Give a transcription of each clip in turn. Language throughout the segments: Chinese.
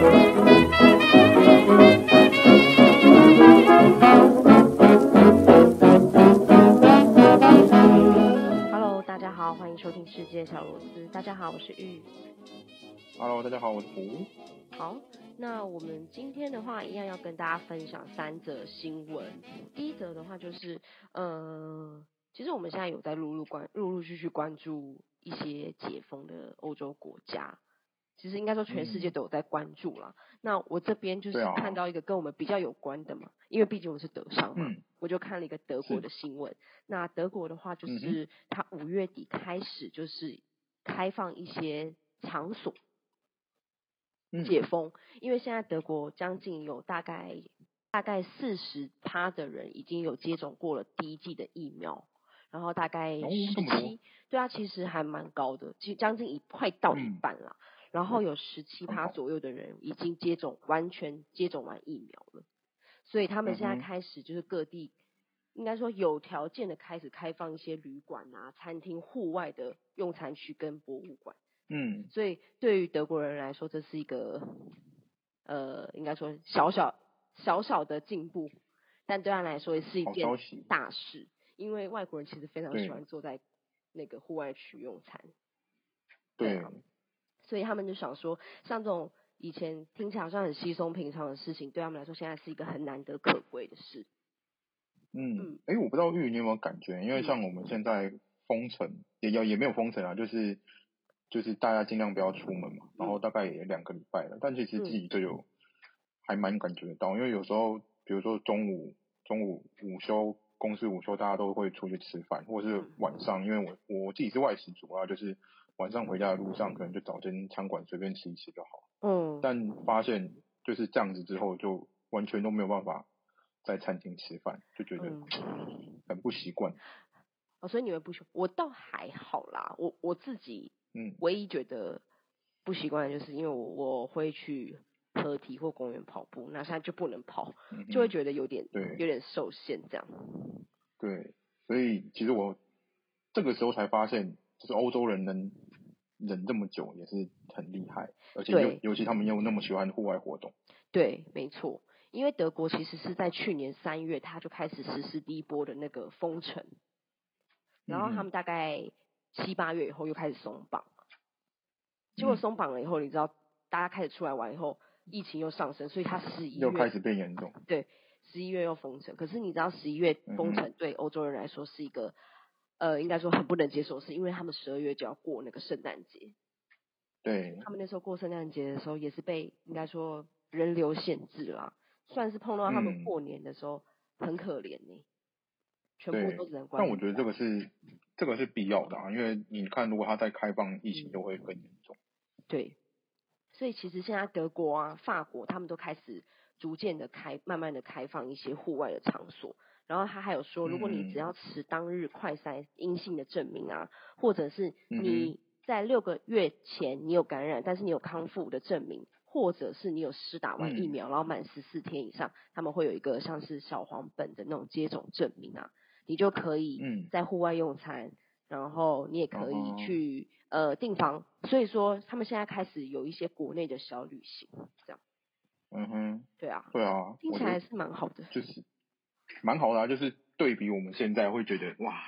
Hello，大家好，欢迎收听世界小螺丝。大家好，我是玉。Hello，大家好，我是胡。好，那我们今天的话，一样要跟大家分享三则新闻。第一则的话就是，呃，其实我们现在有在陆陆关陆陆续续关注一些解封的欧洲国家。其实应该说全世界都有在关注啦。嗯、那我这边就是看到一个跟我们比较有关的嘛，因为毕竟我是德商嘛，嗯、我就看了一个德国的新闻。那德国的话，就是它五月底开始就是开放一些场所。解封，因为现在德国将近有大概大概四十趴的人已经有接种过了第一剂的疫苗，然后大概十七，对啊，其实还蛮高的，其实将近一快到一半了。嗯、然后有十七趴左右的人已经接种完全接种完疫苗了，所以他们现在开始就是各地应该说有条件的开始开放一些旅馆啊、餐厅、户外的用餐区跟博物馆。嗯，所以对于德国人来说，这是一个呃，应该说小小小小的进步，但对他来说也是一件大事，因为外国人其实非常喜欢坐在那个户外区用餐。对，啊，所以他们就想说，像这种以前听起来好像很稀松平常的事情，对他们来说现在是一个很难得可贵的事。嗯，哎、欸，我不知道玉你有没有感觉，因为像我们现在封城，也要也没有封城啊，就是。就是大家尽量不要出门嘛，然后大概也两个礼拜了，但其实自己就有还蛮感觉得到，因为有时候比如说中午中午午休，公司午休，大家都会出去吃饭，或者是晚上，因为我我自己是外食族啊，就是晚上回家的路上可能就找间餐馆随便吃一吃就好。嗯。但发现就是这样子之后，就完全都没有办法在餐厅吃饭，就觉得很不习惯。哦，所以你们不习惯，我倒还好啦，我我自己。嗯，唯一觉得不习惯的就是因为我我会去河堤或公园跑步，那现在就不能跑，嗯、就会觉得有点对，有点受限这样。对，所以其实我这个时候才发现，就是欧洲人能忍这么久也是很厉害，而且尤尤其他们又那么喜欢户外活动。对，没错，因为德国其实是在去年三月他就开始实施第一波的那个封城，然后他们大概。七八月以后又开始松绑，结果松绑了以后，你知道大家开始出来玩以后，疫情又上升，所以他十一月又开始变严重。对，十一月又封城。可是你知道十一月封城对欧洲人来说是一个，呃，应该说很不能接受，是因为他们十二月就要过那个圣诞节。对。他们那时候过圣诞节的时候也是被应该说人流限制啦，算是碰到他们过年的时候很可怜呢。全部都只能关。但我觉得这个是。这个是必要的啊，因为你看，如果它再开放，疫情就会更严重。对，所以其实现在德国啊、法国他们都开始逐渐的开，慢慢的开放一些户外的场所。然后他还有说，如果你只要持当日快筛阴性的证明啊，或者是你在六个月前你有感染，但是你有康复的证明，或者是你有施打完疫苗，然后满十四天以上，他们会有一个像是小黄本的那种接种证明啊。你就可以在户外用餐，嗯、然后你也可以去、嗯、呃订房，所以说他们现在开始有一些国内的小旅行，这样。嗯哼。对啊。对啊。听起来是蛮好的。就是蛮好的啊，就是对比我们现在会觉得哇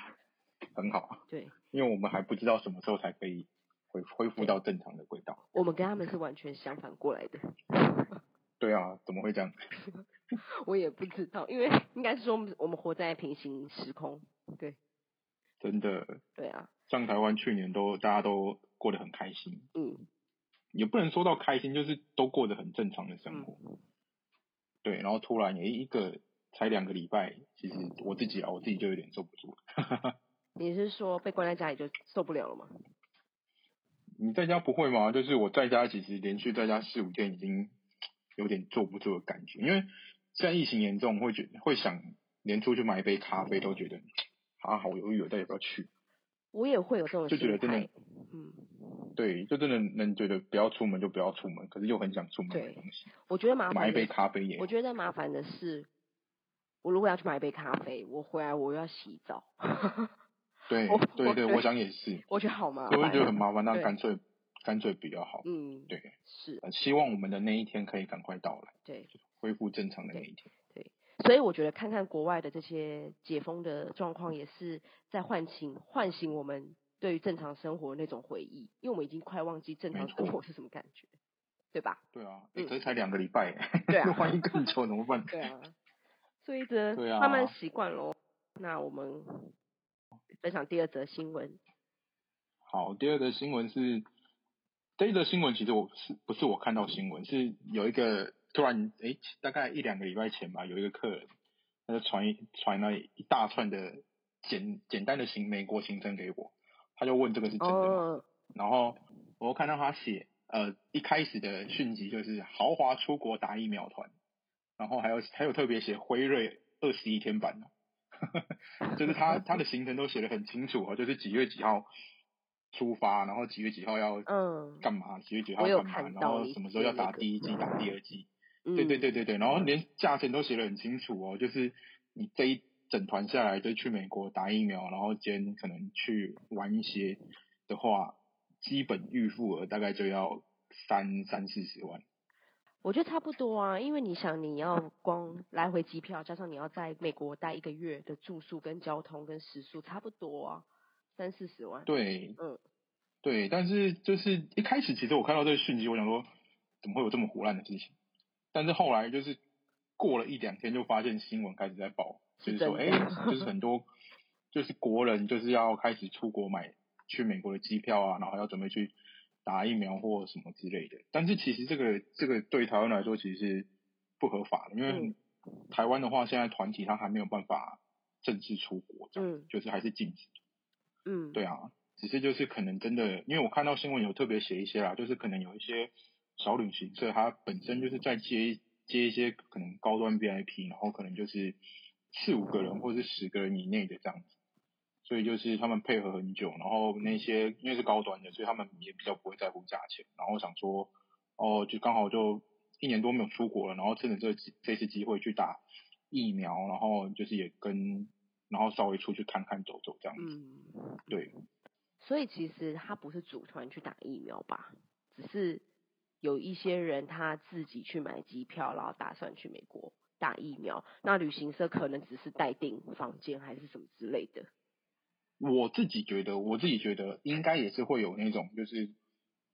很好。对。因为我们还不知道什么时候才可以恢恢复到正常的轨道。我们跟他们是完全相反过来的。对啊，怎么会这样？我也不知道，因为应该是说我们活在平行时空，对，真的，对啊，像台湾去年都大家都过得很开心，嗯，也不能说到开心，就是都过得很正常的生活，嗯、对，然后突然有一个才两个礼拜，其实我自己啊，我自己就有点坐不住了。你是说被关在家里就受不了了吗？你在家不会吗？就是我在家其实连续在家四五天已经有点坐不住的感觉，因为。现在疫情严重，会觉会想连出去买一杯咖啡都觉得啊好犹豫，我到底要不要去？我也会有这种就觉得真的，嗯，对，就真的能觉得不要出门就不要出门，可是又很想出门买东西。我觉得麻烦买一杯咖啡也。我觉得麻烦的是，我如果要去买一杯咖啡，我回来我又要洗澡。对对对，我想也是。我觉得好麻烦。我会觉得很麻烦，那干脆干脆比较好。嗯，对，是。希望我们的那一天可以赶快到来。对，恢复正常的那一天。对，对，所以我觉得看看国外的这些解封的状况，也是在唤醒唤醒我们对于正常生活的那种回忆，因为我们已经快忘记正常生活是什么感觉，对吧？对啊，欸、可是才两个礼拜，对啊，万一更久怎么办？对啊，所以这慢慢习惯喽。那我们分享第二则新闻。好，第二则新闻是，这一则新闻其实我是不是我看到新闻，是有一个突然哎、欸，大概一两个礼拜前吧，有一个客人他就传传了一大串的简简单的行美国行程给我，他就问这个是真的吗？Oh. 然后我看到他写呃一开始的讯息就是豪华出国打疫苗团，然后还有还有特别写辉瑞二十一天版 就是他他的行程都写的很清楚，就是几月几号出发，然后几月几号要嗯干嘛，几月几号要干嘛，然后什么时候要打第一剂、打第二剂，对对对对对，然后连价钱都写的很清楚哦，就是你这一整团下来就去美国打疫苗，然后兼可能去玩一些的话，基本预付额大概就要三三四十万。我觉得差不多啊，因为你想，你要光来回机票，加上你要在美国待一个月的住宿跟交通跟食宿，差不多啊，三四十万。对，嗯，对，但是就是一开始其实我看到这个讯息，我想说怎么会有这么胡乱的事情？但是后来就是过了一两天，就发现新闻开始在报，就是说，哎、欸，就是很多就是国人就是要开始出国买去美国的机票啊，然后要准备去。打疫苗或什么之类的，但是其实这个这个对台湾来说其实是不合法的，因为台湾的话现在团体他还没有办法正式出国，这样就是还是禁止。嗯，对啊，只是就是可能真的，因为我看到新闻有特别写一些啦，就是可能有一些小旅行社，它本身就是在接接一些可能高端 VIP，然后可能就是四五个人或是十个人以内的这样子。所以就是他们配合很久，然后那些因为是高端的，所以他们也比较不会在乎价钱。然后想说，哦，就刚好就一年多没有出国了，然后趁着这这次机会去打疫苗，然后就是也跟，然后稍微出去看看走走这样子。嗯，对。所以其实他不是组团去打疫苗吧？只是有一些人他自己去买机票，然后打算去美国打疫苗。那旅行社可能只是待订房间还是什么之类的。我自己觉得，我自己觉得应该也是会有那种，就是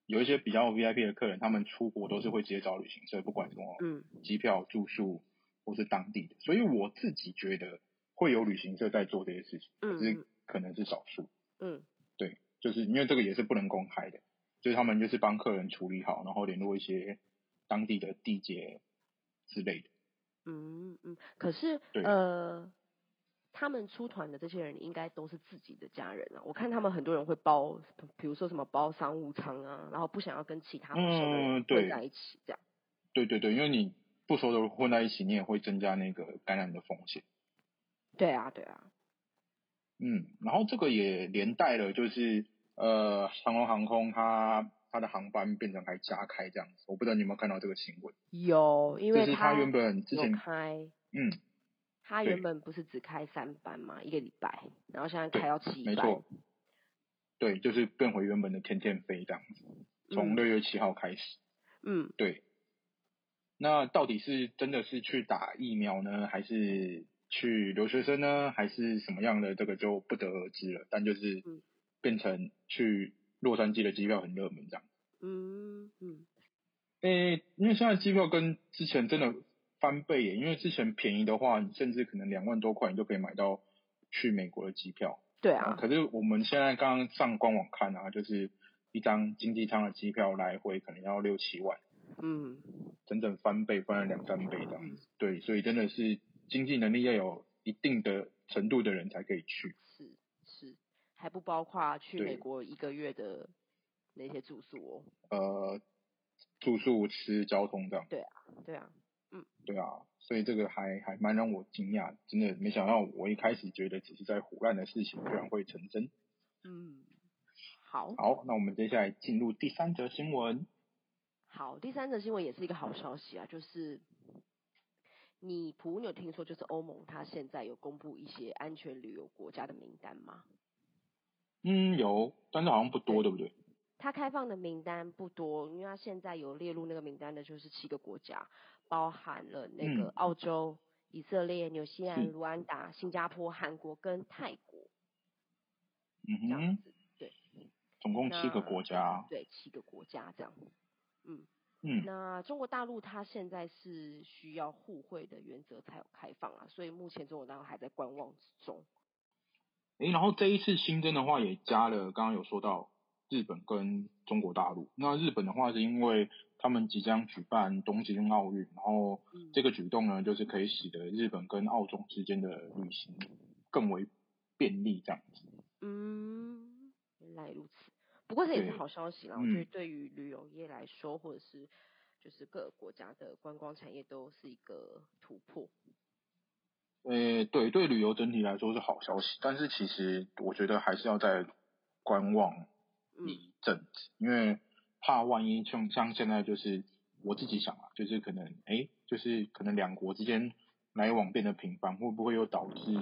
有一些比较 VIP 的客人，他们出国都是会直接找旅行社，不管什么，嗯，机票、住宿或是当地的。所以我自己觉得会有旅行社在做这些事情，可是可能是少数。嗯，对，就是因为这个也是不能公开的，就是他们就是帮客人处理好，然后联络一些当地的地接之类的。嗯嗯，可是对呃。他们出团的这些人应该都是自己的家人啊，我看他们很多人会包，比如说什么包商务舱啊，然后不想要跟其他不熟的人混在一起，这样、嗯。对对对，因为你不熟的人混在一起，你也会增加那个感染的风险。对啊，对啊。嗯，然后这个也连带了，就是呃，长龙航空它它的航班变成还加开这样子，我不知道你有没有看到这个新闻？有，因为就是它原本之前开，嗯。他原本不是只开三班嘛，一个礼拜，然后现在开到七班。没错。对，就是变回原本的天天飞这样子，从六月七号开始。嗯。对。那到底是真的是去打疫苗呢，还是去留学生呢，还是什么样的？这个就不得而知了。但就是变成去洛杉矶的机票很热门这样。嗯嗯。诶，因为现在机票跟之前真的。翻倍耶！因为之前便宜的话，你甚至可能两万多块，你就可以买到去美国的机票。对啊。可是我们现在刚刚上官网看啊，就是一张经济舱的机票来回可能要六七万。嗯。整整翻倍，翻了两三倍这样子。嗯。对，所以真的是经济能力要有一定的程度的人才可以去。是是，还不包括去美国一个月的那些住宿哦。呃，住宿、吃、交通这样。对啊，对啊。嗯，对啊，所以这个还还蛮让我惊讶，真的没想到我一开始觉得只是在胡乱的事情，居然会成真。嗯，好，好，那我们接下来进入第三则新闻。好，第三则新闻也是一个好消息啊，就是你普，你有听说就是欧盟它现在有公布一些安全旅游国家的名单吗？嗯，有，但是好像不多，对，对不对？它开放的名单不多，因为它现在有列入那个名单的就是七个国家，包含了那个澳洲、嗯、以色列、纽西兰、卢安达、新加坡、韩国跟泰国。嗯哼，这样子，对，总共七个国家。对，七个国家这样。嗯嗯。那中国大陆它现在是需要互惠的原则才有开放啊，所以目前中国大陆还在观望之中。诶、欸，然后这一次新增的话也加了，刚刚有说到。日本跟中国大陆，那日本的话是因为他们即将举办东京奥运，然后这个举动呢，就是可以使得日本跟澳洲之间的旅行更为便利，这样子。嗯，原来如此。不过这也是好消息啦，我觉得对于旅游业来说，或者是就是各个国家的观光产业都是一个突破。呃、欸，对，对旅游整体来说是好消息，但是其实我觉得还是要在观望。一阵子，因为怕万一像像现在就是我自己想啊，就是可能哎、欸，就是可能两国之间来往变得频繁，会不会又导致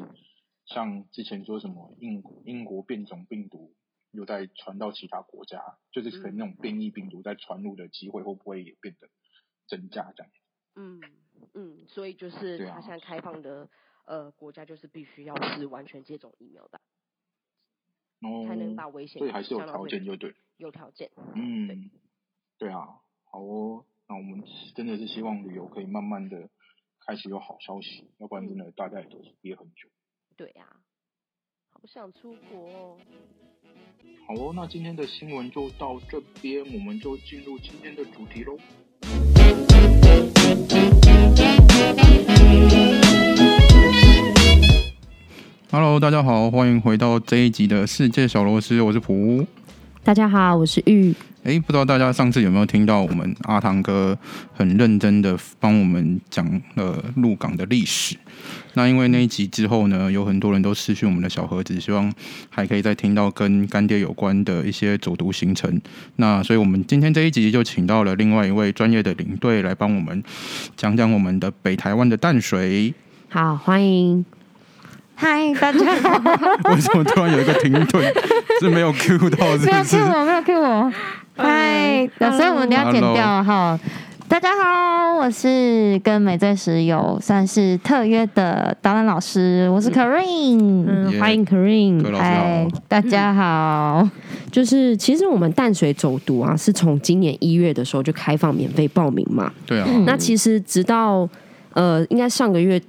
像之前说什么英英国变种病毒又在传到其他国家，就是可能那种变异病毒在传入的机会会不会也变得增加这样？嗯嗯，所以就是他现在开放的、啊、呃国家就是必须要是完全接种疫苗的。才能把危险，所以还是有条件，就对。有条件。嗯，对，对啊，好哦。那我们真的是希望旅游可以慢慢的开始有好消息，要不然真的大家也都是憋很久。对呀、啊，好想出国哦。好哦，那今天的新闻就到这边，我们就进入今天的主题喽。Hello，大家好，欢迎回到这一集的世界小螺丝，我是普。大家好，我是玉。哎，不知道大家上次有没有听到我们阿汤哥很认真的帮我们讲了鹿港的历史？那因为那一集之后呢，有很多人都失去我们的小盒子，希望还可以再听到跟干爹有关的一些走读行程。那所以我们今天这一集就请到了另外一位专业的领队来帮我们讲讲我们的北台湾的淡水。好，欢迎。嗨，大家好。为什么突然有一个停顿？是没有 Q 到是不是？没有 Q 我，没有 Q 我。嗨，所以我们都要剪掉哈。大家好，我是跟美最时有算是特约的导览老师，我是 Karine，嗯，欢迎 Karine。嗨，大家好。就是其实我们淡水走读啊，是从今年一月的时候就开放免费报名嘛。对啊。那其实直到呃，应该上个月。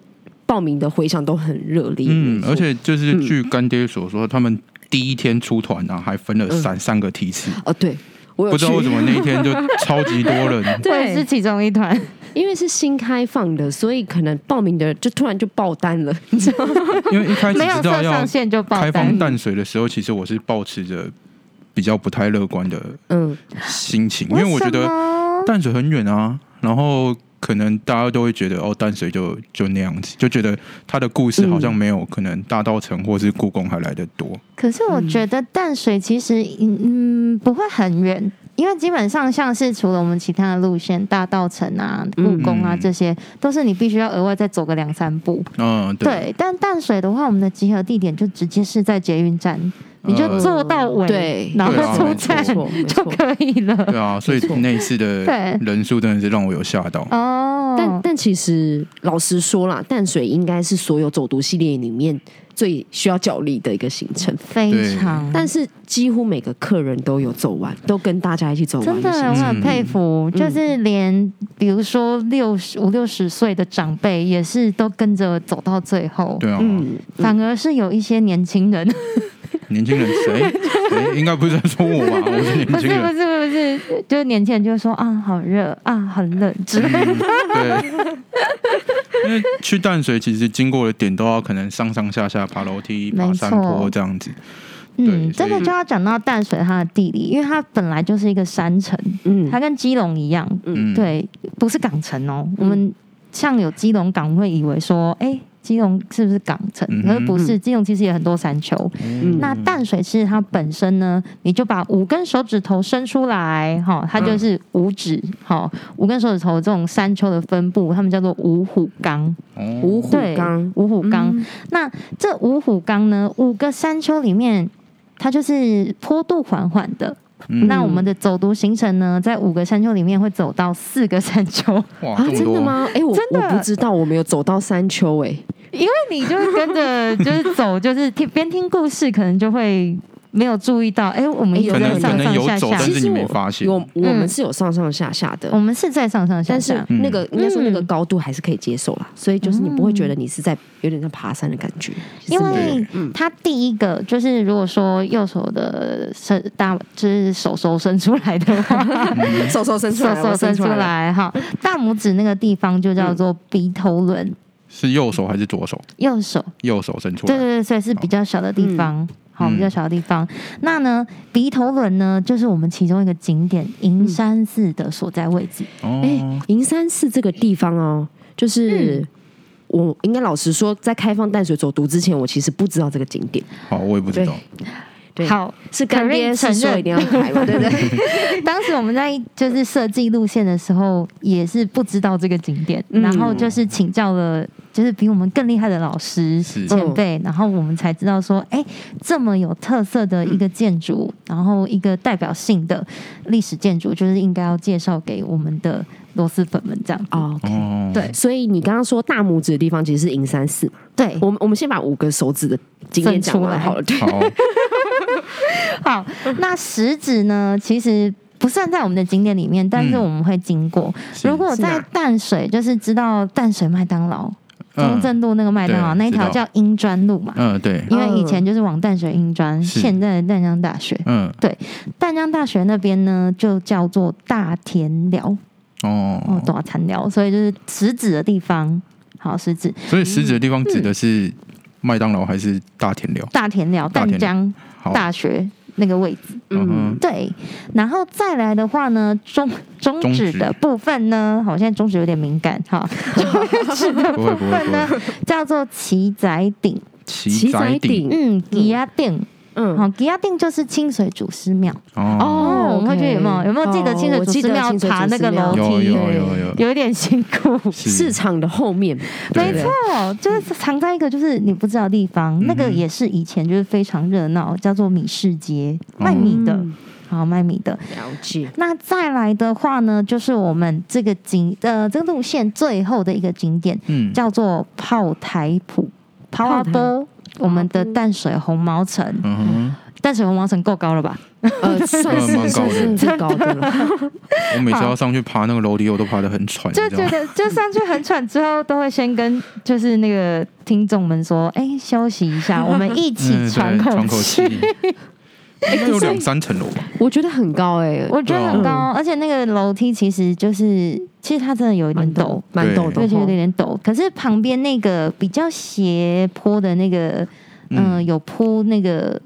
报名的回响都很热烈，嗯，而且就是据干爹所说，嗯、他们第一天出团呢，还分了三、嗯、三个梯次。哦，对，我不知道为什么那一天就 超级多人，对，是其中一团，因为是新开放的，所以可能报名的就突然就爆单了，你知道吗？因为一开始知道要开放淡水的时候，其实我是保持着比较不太乐观的嗯。心情，嗯、因为我觉得淡水很远啊，然后。可能大家都会觉得哦，淡水就就那样子，就觉得它的故事好像没有可能大稻城或是故宫还来得多。可是我觉得淡水其实嗯不会很远，因为基本上像是除了我们其他的路线，大稻城啊、故宫啊这些，都是你必须要额外再走个两三步。嗯，对。对，但淡水的话，我们的集合地点就直接是在捷运站。你就做到尾，对，然后出站就可以了。对啊，所以那一次的人数真的是让我有吓到。哦，但但其实老实说啦，淡水应该是所有走读系列里面最需要脚力的一个行程，非常。但是几乎每个客人都有走完，都跟大家一起走完。真的，我很佩服，就是连比如说六十五六十岁的长辈也是都跟着走到最后。对啊，嗯，反而是有一些年轻人。年轻人谁？谁？应该不是在说我吧？我是年轻人。不是不是不是，就是年轻人就说啊，好热啊，很冷之类的。对，因为去淡水其实经过的点都要可能上上下下爬楼梯、爬山坡这样子。嗯，这个就要讲到淡水它的地理，因为它本来就是一个山城，嗯，它跟基隆一样，嗯，对，不是港城哦。我们像有基隆港，会以为说，哎。基隆是不是港城？可是不是，基隆其实也很多山丘。嗯、那淡水其实它本身呢，你就把五根手指头伸出来，哈，它就是五指，哈，五根手指头这种山丘的分布，他们叫做五虎冈。五虎冈，五虎岗。嗯、那这五虎冈呢，五个山丘里面，它就是坡度缓缓的，嗯、那我们的走读行程呢，在五个山丘里面会走到四个山丘。哇，啊、真的吗？哎、欸，我真的我不知道，我没有走到山丘哎、欸，因为你就跟着就是走，就是听边听故事，可能就会。没有注意到，哎，我们有在上上下下，其实我我我们是有上上下下的，我们是在上上下下，但是那个应该说那个高度还是可以接受啦，所以就是你不会觉得你是在有点像爬山的感觉，因为他第一个就是如果说右手的伸大就是手手伸出来的话，手手伸出来，手手伸出来哈，大拇指那个地方就叫做鼻头轮，是右手还是左手？右手，右手伸出来，对对对，所以是比较小的地方。好，比较小的地方。嗯、那呢，鼻头轮呢，就是我们其中一个景点银山寺的所在位置。哦，哎，银山寺这个地方哦，就是、嗯、我应该老实说，在开放淡水走读之前，我其实不知道这个景点。好，我也不知道。对，好，是干爹承认一定要开嘛，对不对？当时我们在就是设计路线的时候，也是不知道这个景点，嗯、然后就是请教了。就是比我们更厉害的老师前辈，然后我们才知道说，哎，这么有特色的一个建筑，然后一个代表性的历史建筑，就是应该要介绍给我们的螺蛳粉们这样。OK，对，所以你刚刚说大拇指的地方其实是银山寺。对，我们我们先把五个手指的景点讲完好了。好，那食指呢？其实不算在我们的景点里面，但是我们会经过。如果在淡水，就是知道淡水麦当劳。中正路那个麦当劳那一条叫英专路嘛，嗯对，因为以前就是往淡水英专，现在的淡江大学，嗯。对，淡江大学那边呢就叫做大田寮，哦。哦大田寮，所以就是食指的地方，好食指，所以食指的地方指的是麦当劳还是大田寮？大田寮淡江大学。那个位置，嗯，对，然后再来的话呢，中中指的部分呢，好，现在中指有点敏感，哈，中指的部分呢叫做脐仔顶，脐仔顶，嗯，吉仔顶，嗯，好，吉仔顶就是清水祖师庙，哦，我们会觉得有没有有没有记得清水祖师庙爬那个楼梯，有有有，有一点辛苦，市场的后面，没错，就是藏在一个就是你不知道的地方，那个也是以前就是非常热闹，叫做米市街，卖米的，好卖米的，了解。那再来的话呢，就是我们这个景呃这个路线最后的一个景点，嗯，叫做炮台埔，炮阿波。我们的淡水红毛城，淡水红毛城够高了吧？呃，算是蛮高的，最高的了。我每次要上去爬那个楼梯，我都爬得很喘。就觉得就上去很喘，之后都会先跟就是那个听众们说：“哎，休息一下，我们一起喘口气。”应该有两三层楼吧？我觉得很高哎，我觉得很高，而且那个楼梯其实就是，其实它真的有一点陡，蛮陡的，而且有点陡。可是旁边那个比较斜坡的那个，嗯，有铺那个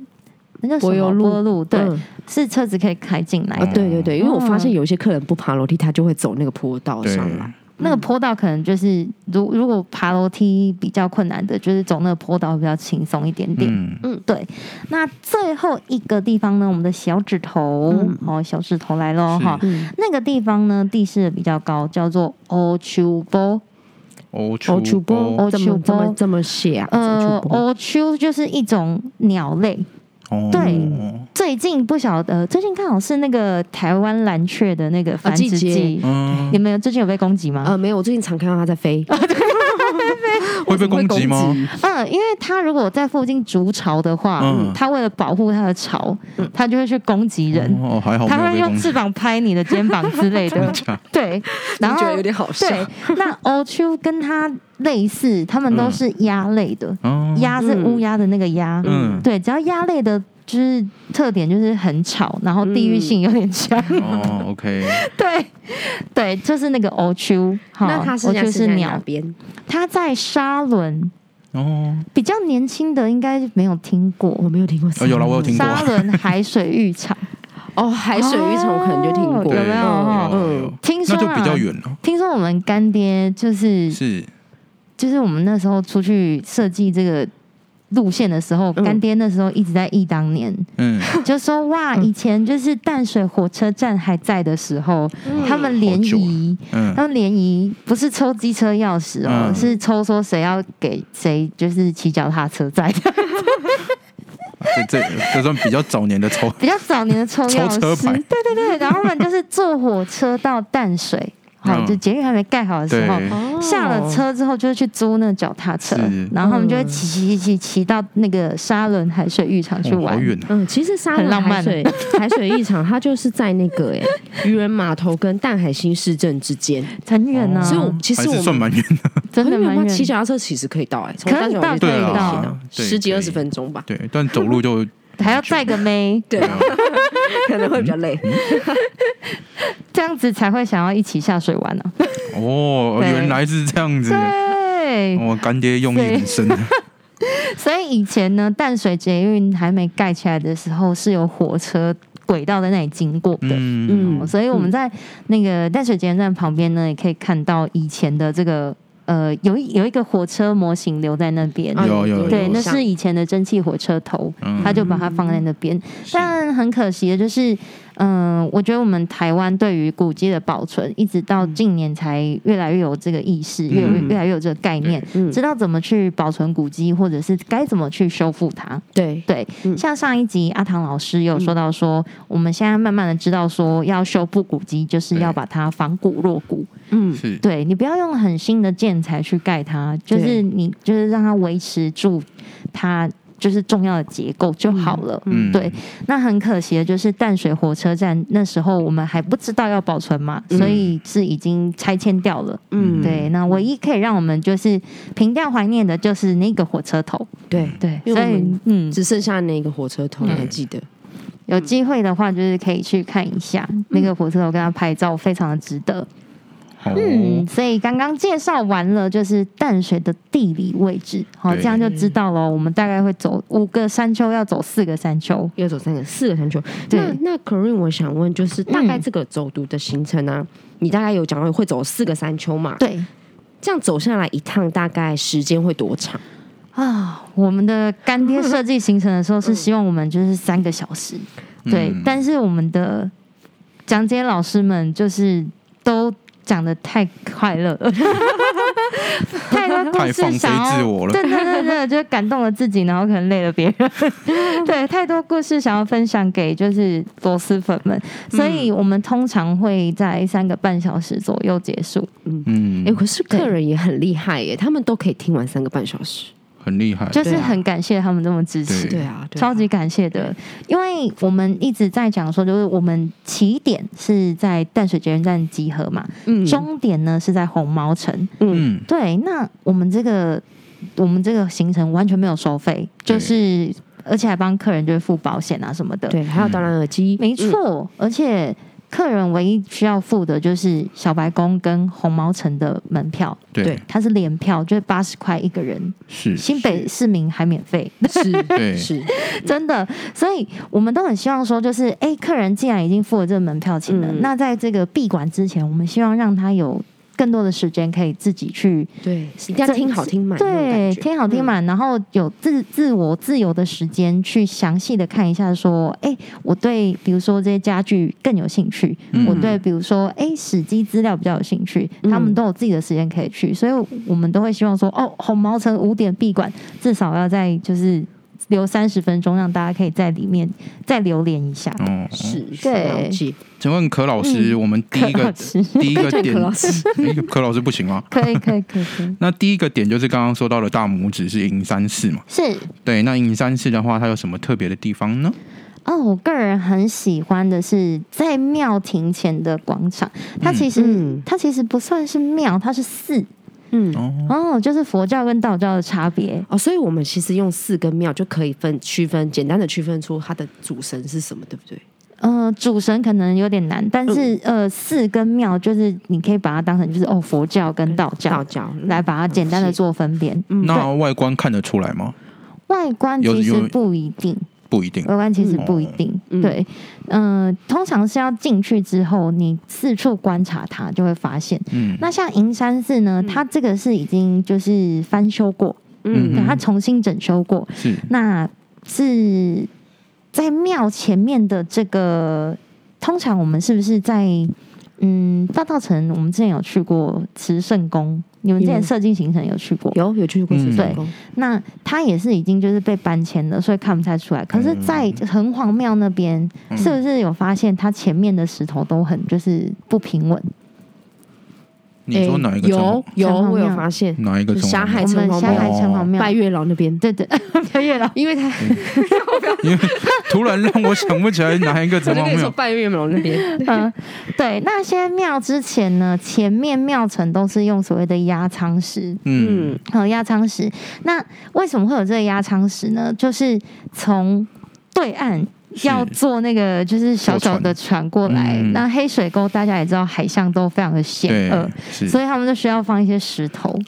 那个柏油路，对，是车子可以开进来。对对对，因为我发现有一些客人不爬楼梯，他就会走那个坡道上来。那个坡道可能就是，如如果爬楼梯比较困难的，就是走那个坡道会比较轻松一点点。嗯嗯，对。那最后一个地方呢，我们的小指头，嗯、哦，小指头来喽哈。嗯、那个地方呢，地势比较高，叫做乌秋埔。乌秋埔，乌秋埔，怎么这么写啊？呃，乌秋就是一种鸟类。对，最近不晓得，最近刚好是那个台湾蓝雀的那个繁殖季，你们有？最近有被攻击吗？呃，没有，我最近常看到它在飞。会被攻击吗？嗯，因为它如果在附近筑巢的话，嗯，它为了保护它的巢，它就会去攻击人。哦，还好，它会用翅膀拍你的肩膀之类的。对，然后觉得有点好笑。对，那欧丘跟它类似，它们都是鸭类的。鸭是乌鸦的那个鸭。嗯，对，只要鸭类的。就是特点就是很吵，然后地域性有点强。哦，OK。对对，就是那个欧秋。那它是欧秋是鸟边，它在沙伦。哦。比较年轻的应该没有听过，我没有听过。哦有了，我有听过。沙伦海水浴场。哦，海水浴场我可能就听过，有没有？嗯，听说那就比较远了。听说我们干爹就是是，就是我们那时候出去设计这个。路线的时候，干爹那时候一直在忆当年，嗯，就说哇，以前就是淡水火车站还在的时候，他们联谊，他们联谊不是抽机车钥匙哦，是抽说谁要给谁，就是骑脚踏车在的。这这这算比较早年的抽，比较早年的抽钥匙，对对对，然后我们就是坐火车到淡水。好，就捷运还没盖好的时候，下了车之后就是去租那个脚踏车，然后他们就会骑骑骑骑骑到那个沙仑海水浴场去玩。嗯，其实沙仑海水 海水浴场它就是在那个哎 渔人码头跟淡海新市镇之间，很远呢。所以其实我们算蛮远的，真的蛮远。骑脚踏车其实可以到哎，可以到可以到十几二十分钟吧。对，但走路就还要载个妹，对，可能会比较累。这样子才会想要一起下水玩呢。哦，原来是这样子。对，我干爹用意很深。所以以前呢，淡水捷运还没盖起来的时候，是有火车轨道在那里经过的。嗯，所以我们在那个淡水捷运站旁边呢，也可以看到以前的这个。呃，有一有一个火车模型留在那边，有有对，那是以前的蒸汽火车头，他就把它放在那边。但很可惜的就是，嗯，我觉得我们台湾对于古迹的保存，一直到近年才越来越有这个意识，越越来越有这个概念，知道怎么去保存古迹，或者是该怎么去修复它。对。对，像上一集阿唐老师有说到说，我们现在慢慢的知道说，要修复古迹，就是要把它仿古落古。嗯，是。对，你不要用很新的建材去盖它，就是你就是让它维持住它就是重要的结构就好了。嗯，对。那很可惜的就是淡水火车站那时候我们还不知道要保存嘛，所以是已经拆迁掉了。嗯，对。那唯一可以让我们就是凭吊怀念的就是那个火车头。对对，所以嗯，只剩下那个火车头，你还记得？有机会的话，就是可以去看一下那个火车头，跟他拍照，非常的值得。嗯，所以刚刚介绍完了，就是淡水的地理位置，好，这样就知道了。我们大概会走五个山丘，要走四个山丘，要走三个四个山丘。对，那那 Corine，我想问，就是大概这个走读的行程呢、啊？嗯、你大概有讲到会走四个山丘嘛？对，这样走下来一趟大概时间会多长啊？我们的干爹设计行程的时候是希望我们就是三个小时，嗯、对，但是我们的讲解老师们就是都。讲的太快乐，太多故事想要，对对对对，就感动了自己，然后可能累了别人。对，太多故事想要分享给就是螺蛳粉们，所以我们通常会在三个半小时左右结束。嗯嗯，哎，可是客人也很厉害耶，他们都可以听完三个半小时。很厉害，就是很感谢他们这么支持，对。啊，超级感谢的。因为我们一直在讲说，就是我们起点是在淡水捷运站集合嘛，嗯，终点呢是在红毛城，嗯，对。那我们这个我们这个行程完全没有收费，就是而且还帮客人就是付保险啊什么的，对，还有导览耳机，没错，而且。客人唯一需要付的就是小白宫跟红毛城的门票，对，它是联票，就是八十块一个人，是。新北市民还免费，是，对，是。真的，所以我们都很希望说，就是哎、欸，客人既然已经付了这个门票钱了，嗯、那在这个闭馆之前，我们希望让他有。更多的时间可以自己去对，一定要听好听满，对，听好听满，然后有自自我自由的时间去详细的看一下，说，哎，我对比如说这些家具更有兴趣，我对比如说哎史记资料比较有兴趣，他们都有自己的时间可以去，所以我们都会希望说，哦，红毛城五点闭馆，至少要在就是。留三十分钟，让大家可以在里面再留连一下。哦，是，对。请问可老师，我们第一个 第一个点，可老师，可老师不行吗？可以，可以，可以。那第一个点就是刚刚说到的大拇指是银山寺嘛？是。对，那银山寺的话，它有什么特别的地方呢？哦，我个人很喜欢的是在庙庭前的广场，它其实它其实不算是庙，它是寺。嗯哦，就是佛教跟道教的差别哦，所以我们其实用寺跟庙就可以分区分，简单的区分出它的主神是什么，对不对？呃，主神可能有点难，但是、嗯、呃，寺跟庙就是你可以把它当成就是哦，佛教跟道教，道教来把它简单的做分辨。嗯，那外观看得出来吗？外观其实不一定。不一定，外观其实不一定。嗯、对，嗯、呃，通常是要进去之后，你四处观察它，就会发现。嗯，那像银山寺呢，它这个是已经就是翻修过，嗯，它重新整修过。是，那是在庙前面的这个，通常我们是不是在嗯，大道城我们之前有去过慈圣宫，你们之前设计行程有去过？有有去过慈圣宫。那它也是已经就是被搬迁了，所以看不太出来。可是，在城隍庙那边，是不是有发现它前面的石头都很就是不平稳？你说哪一个？有有，我有发现哪一个？霞海城隍庙，霞海城隍庙，拜月老那边。对对，拜月老，因为他，因为突然让我想不起来哪一个城隍庙。拜月老那边。嗯，对，那些庙之前呢，前面庙埕都是用所谓的压舱石。嗯，好，压舱石。那为什么会有这个压舱石呢？就是从对岸。要坐那个就是小小的船过来，嗯、那黑水沟大家也知道，海象都非常的险恶，所以他们就需要放一些石头，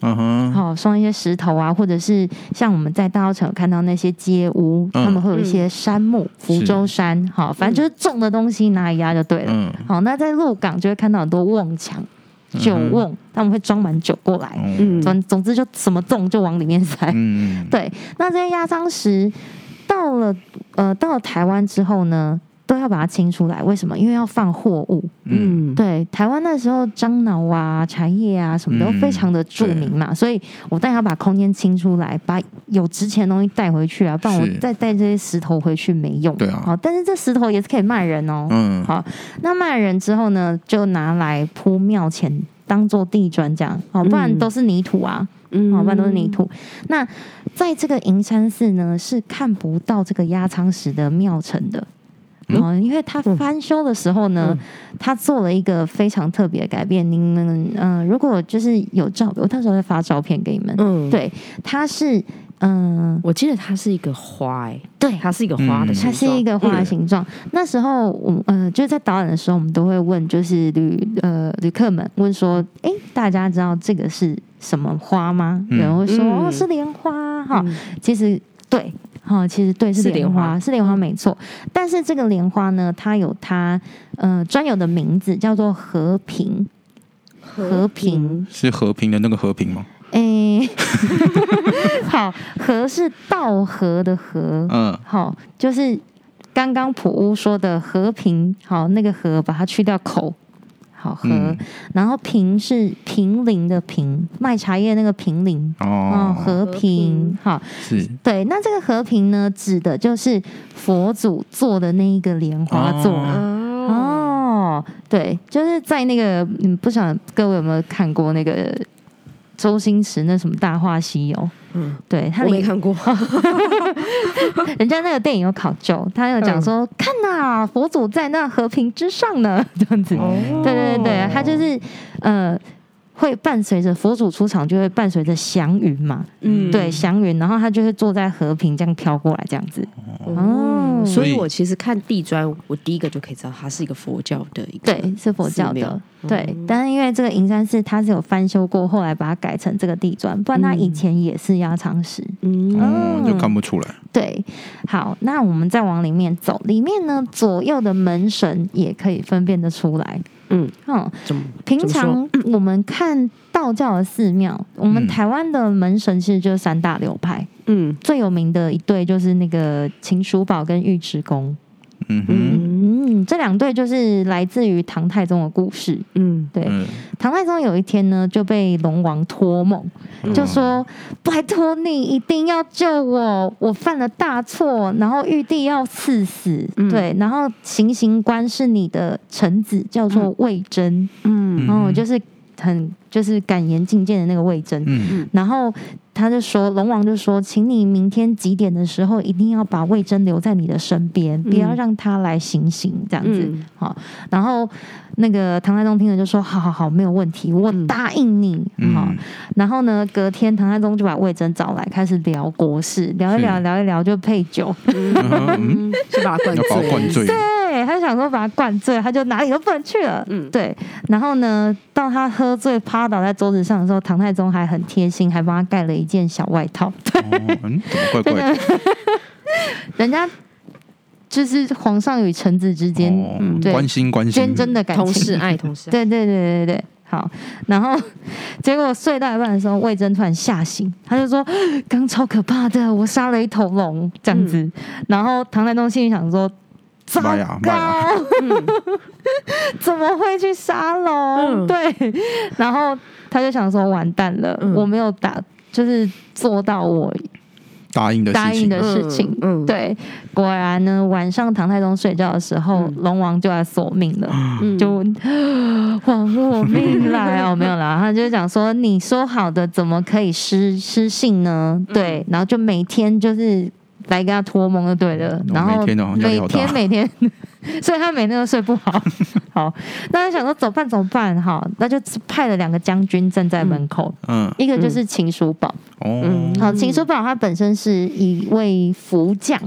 好放一些石头啊，或者是像我们在大澳城有看到那些街屋，嗯、他们会有一些杉木，福州杉，好，反正就是重的东西拿来压就对了，嗯、好，那在鹿港就会看到很多瓮墙，酒瓮，嗯、他们会装满酒过来，嗯，总总之就什么重就往里面塞，嗯，对，那这些压舱石。到了呃，到了台湾之后呢，都要把它清出来。为什么？因为要放货物。嗯，对，台湾那时候樟脑啊、茶叶啊什么都非常的著名嘛，嗯、所以我当然要把空间清出来，把有值钱的东西带回去啊，不然我再带这些石头回去没用。对啊。好，但是这石头也是可以卖人哦。嗯。好，那卖人之后呢，就拿来铺庙前当做地砖这样。好，不然都是泥土啊。嗯，好，不然都是泥土。那在这个银山寺呢，是看不到这个压舱石的庙城的。嗯，因为他翻修的时候呢，他做了一个非常特别的改变。你们嗯、呃，如果就是有照，我到时候会发照片给你们。嗯，对，它是嗯，我记得它是一个花，哎，对，它是一个花的形状，它是一个花的形状。那时候我嗯、呃，就是在导演的时候，我们都会问，就是旅呃旅客们问说，哎，大家知道这个是什么花吗？有人会说哦，是莲花哈。其实对。哈，其实对，是莲花，是莲花没错。但是这个莲花呢，它有它呃专有的名字，叫做和平。和平是和平的那个和平吗？哎、欸，好，和是道和的和，嗯，好，就是刚刚普乌说的和平，好，那个和把它去掉口。好和，嗯、然后平是平林的平，卖茶叶那个平林哦，和平好是。对。那这个和平呢，指的就是佛祖做的那一个莲花座哦，哦，对，就是在那个，嗯，不晓得各位有没有看过那个周星驰那什么《大话西游》？嗯，对他我没看过，人家那个电影有考究，他有讲说，嗯、看呐、啊，佛祖在那和平之上呢，这样子，对对对，他就是呃。会伴随着佛祖出场，就会伴随着祥云嘛，嗯，对，祥云，然后他就会坐在和平这样飘过来，这样子。哦，所以我其实看地砖，我第一个就可以知道它是一个佛教的一个，对，是佛教的，对。但是因为这个银山寺它是有翻修过，后来把它改成这个地砖，不然它以前也是压舱石，嗯，就看不出来。对，好，那我们再往里面走，里面呢，左右的门神也可以分辨得出来。嗯，嗯，平常我们看道教的寺庙，嗯、我们台湾的门神其实就是三大流派。嗯，最有名的一对就是那个秦叔宝跟尉迟恭。嗯嗯，这两对就是来自于唐太宗的故事。嗯，对，嗯、唐太宗有一天呢，就被龙王托梦，嗯、就说：“拜托你一定要救我，我犯了大错，然后玉帝要赐死。嗯”对，然后行刑官是你的臣子，叫做魏征。嗯，然后就是很就是敢言进谏的那个魏征。嗯，然后。他就说，龙王就说，请你明天几点的时候，一定要把魏征留在你的身边，嗯、不要让他来行刑，这样子。嗯、好，然后那个唐太宗听了就说，好好好，没有问题，我答应你。嗯、好，然后呢，隔天唐太宗就把魏征找来，开始聊国事，聊一聊，聊一聊就配酒，嗯、就 把他灌醉，灌醉。对。对，他就想说把他灌醉，他就哪里都不能去了。嗯，对。然后呢，到他喝醉趴倒在桌子上的时候，唐太宗还很贴心，还帮他盖了一件小外套。对，哦、嗯，怪怪 的。人家就是皇上与臣子之间，哦、对关心关心，真真的感情，同事爱同事。对对对对对，好。然后结果睡到一半的时候，魏征突然吓醒，他就说：“刚超可怕的，我杀了一头龙，这样子。嗯”然后唐太宗心里想说。糟糕，怎么会去沙龙？嗯、对，然后他就想说完蛋了，嗯、我没有打，就是做到我。答应的答应的事情，嗯，嗯。对，果然呢，晚上唐太宗睡觉的时候，龙、嗯、王就来索命了，嗯、就 还我命来 哦，没有啦，他就讲说，你说好的怎么可以失失信呢？对，然后就每天就是。来给他托梦就对了，然后每天每天，每天所以他每天都睡不好。好，那他想说怎么办？怎么办？好，那就派了两个将军站在门口。嗯，一个就是秦叔宝。哦，嗯，好，秦叔宝他本身是一位福将。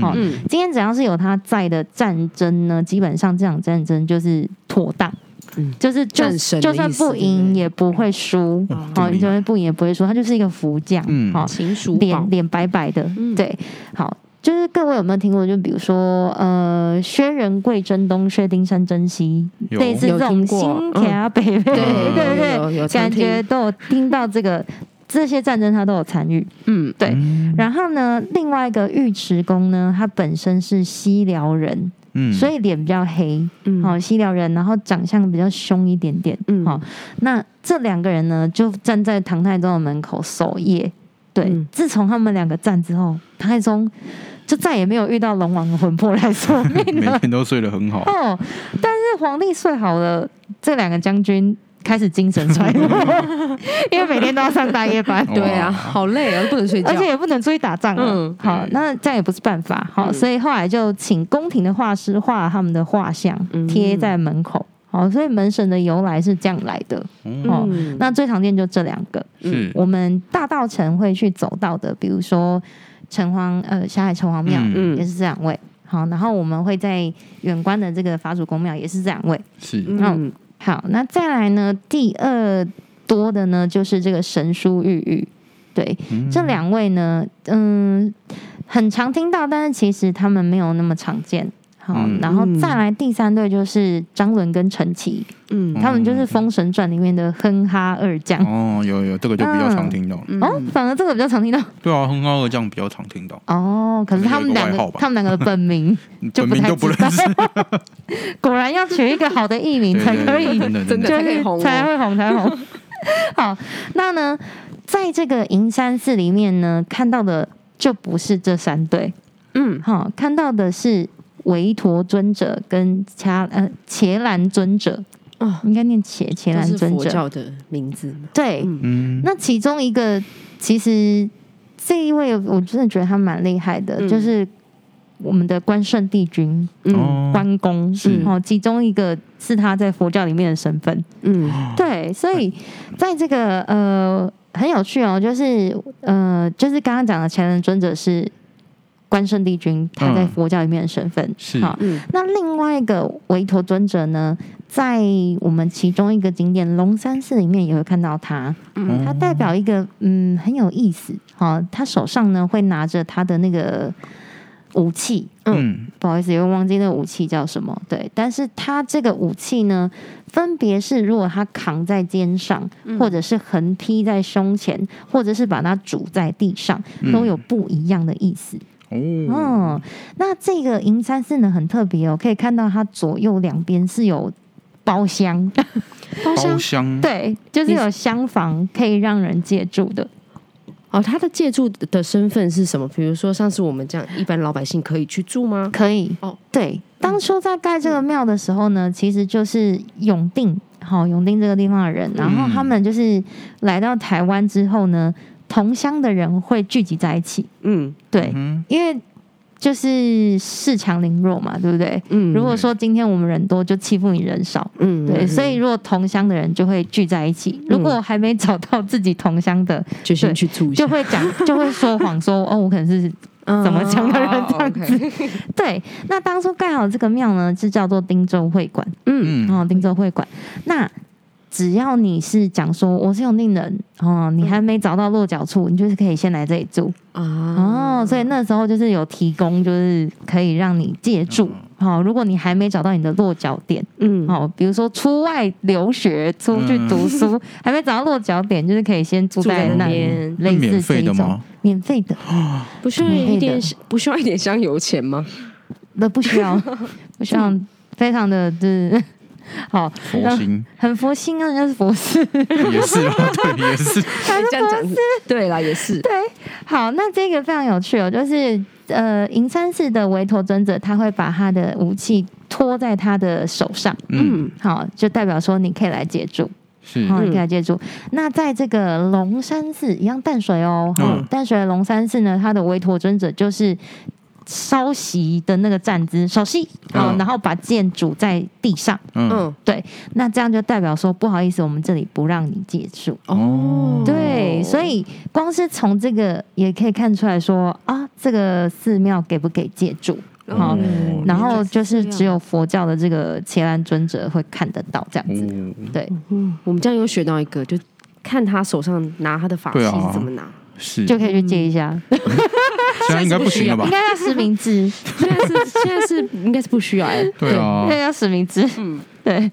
好，今天只要是有他在的战争呢，基本上这场战争就是妥当。嗯，就是就就算不赢也不会输，好，就算不赢也不会输，他就是一个福将，好，脸脸白白的，对，好，就是各位有没有听过？就比如说，呃，薛仁贵征东，薛丁山征西，类似这种心跳北北，对对对，感觉都有听到这个这些战争，他都有参与，嗯，对。然后呢，另外一个尉迟恭呢，他本身是西辽人。嗯，所以脸比较黑，嗯，好，西辽人，然后长相比较凶一点点，嗯，好，那这两个人呢，就站在唐太宗的门口守夜。对，嗯、自从他们两个站之后，唐太宗就再也没有遇到龙王的魂魄来索命了，每天都睡得很好。哦，但是皇帝睡好了，这两个将军。开始精神衰弱，因为每天都要上大夜班，对啊，好累啊，不能睡觉，而且也不能出去打仗。嗯，好，那这样也不是办法。好，所以后来就请宫廷的画师画他们的画像，贴在门口。好，所以门神的由来是这样来的。哦，那最常见就这两个。嗯，我们大道城会去走到的，比如说城隍呃霞海城隍庙，嗯，也是这两位。好，然后我们会在远观的这个法主公庙，也是这两位。是，嗯。好，那再来呢？第二多的呢，就是这个神书玉玉。对，嗯、这两位呢，嗯，很常听到，但是其实他们没有那么常见。好，嗯、然后再来第三对就是张伦跟陈奇，嗯，他们就是《封神传》里面的哼哈二将。哦，有有，这个就比较常听到。嗯、哦，反而这个比较常听到。对啊，哼哈二将比较常听到。哦，可是他们两个，他们两个的本名就不太知道。果然要取一个好的艺名才可以，真的才可以红，才会红才红。好，那呢，在这个银山寺里面呢，看到的就不是这三对。嗯，好，看到的是。维陀尊者跟伽呃伽蓝尊者哦，应该念伽伽蓝尊者，佛教的名字。对，嗯，那其中一个其实这一位我真的觉得他蛮厉害的，嗯、就是我们的关圣帝君，嗯，关公是。哦，其中一个是他在佛教里面的身份，嗯，对，所以在这个呃很有趣哦，就是呃就是刚刚讲的伽蓝尊者是。关圣帝君他在佛教里面的身份、嗯、是。好，嗯、那另外一个维陀尊者呢，在我们其中一个景点龙山寺里面也会看到他，嗯，他代表一个嗯很有意思，好，他手上呢会拿着他的那个武器，嗯，不好意思，又忘记那个武器叫什么，对，但是他这个武器呢，分别是如果他扛在肩上，或者是横披在胸前，或者是把它拄在地上，都有不一样的意思。哦，那这个银山寺呢很特别哦，可以看到它左右两边是有包厢，包厢对，就是有厢房可以让人借住的。哦，他的借住的身份是什么？比如说像是我们这样一般老百姓可以去住吗？可以哦。对，当初在盖这个庙的时候呢，其实就是永定，好永定这个地方的人，然后他们就是来到台湾之后呢。同乡的人会聚集在一起，嗯，对，嗯、因为就是恃强凌弱嘛，对不对？嗯，如果说今天我们人多，就欺负你人少，嗯，对，嗯、所以如果同乡的人就会聚在一起。嗯、如果还没找到自己同乡的，就先去住一下，就会讲，就会说谎说哦，我可能是怎么讲的人这样子。对，那当初盖好这个庙呢，是叫做汀州会馆，嗯，哦，汀州会馆，那。只要你是讲说我是永定人哦，你还没找到落脚处，你就是可以先来这里住啊。哦，所以那时候就是有提供，就是可以让你借住。好，如果你还没找到你的落脚点，嗯，好，比如说出外留学、出去读书，还没找到落脚点，就是可以先住在那边，类似这种免费的，不需要一点不需要一点香油钱吗？那不需要，不需要，非常的就是。好，佛心。很佛心啊，人家是佛寺，也是啊，对，也是，他是佛师，对啦，也是，对。好，那这个非常有趣哦，就是呃，银山寺的维陀尊者，他会把他的武器托在他的手上，嗯，好，就代表说你可以来接住，是，好，你可以来借住。那在这个龙山寺一样淡水哦，嗯，淡水的龙山寺呢，他的维陀尊者就是。稍息的那个站姿，稍息，好，然后把剑拄在地上，嗯，对，那这样就代表说不好意思，我们这里不让你借住哦，对，所以光是从这个也可以看出来说啊，这个寺庙给不给借住，好，然后就是只有佛教的这个伽蓝尊者会看得到这样子，对，嗯，我们这样又学到一个，就看他手上拿他的法器是怎么拿，是。就可以去借一下。现在应该不行了吧？应该要实名制。现在是现在是应该是不需要哎。对啊，现在要实名制。嗯，对。